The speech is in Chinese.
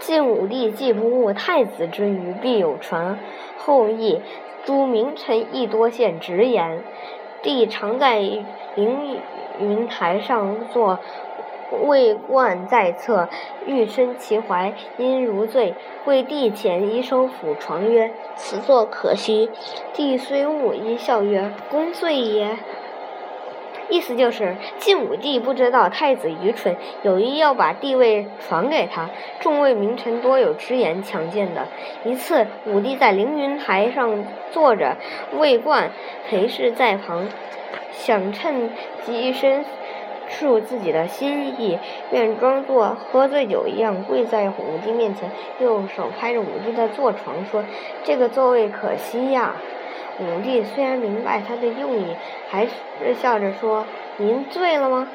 晋武帝既不误太子之愚，必有传后意。诸名臣亦多献直言。帝常在凌云台上坐，位冠在侧，欲伸其怀，因如醉。跪帝前，以手抚床曰：“此坐可惜。”帝虽悟，一笑曰：“公醉也。”意思就是，晋武帝不知道太子愚蠢，有意要把帝位传给他。众位名臣多有直言强谏的。一次，武帝在凌云台上坐着，魏冠陪侍在旁，想趁机申述自己的心意，便装作喝醉酒一样跪在武帝面前，用手拍着武帝的坐床说：“这个座位可惜呀。”武帝虽然明白他的用意，还是笑着说：“您醉了吗？”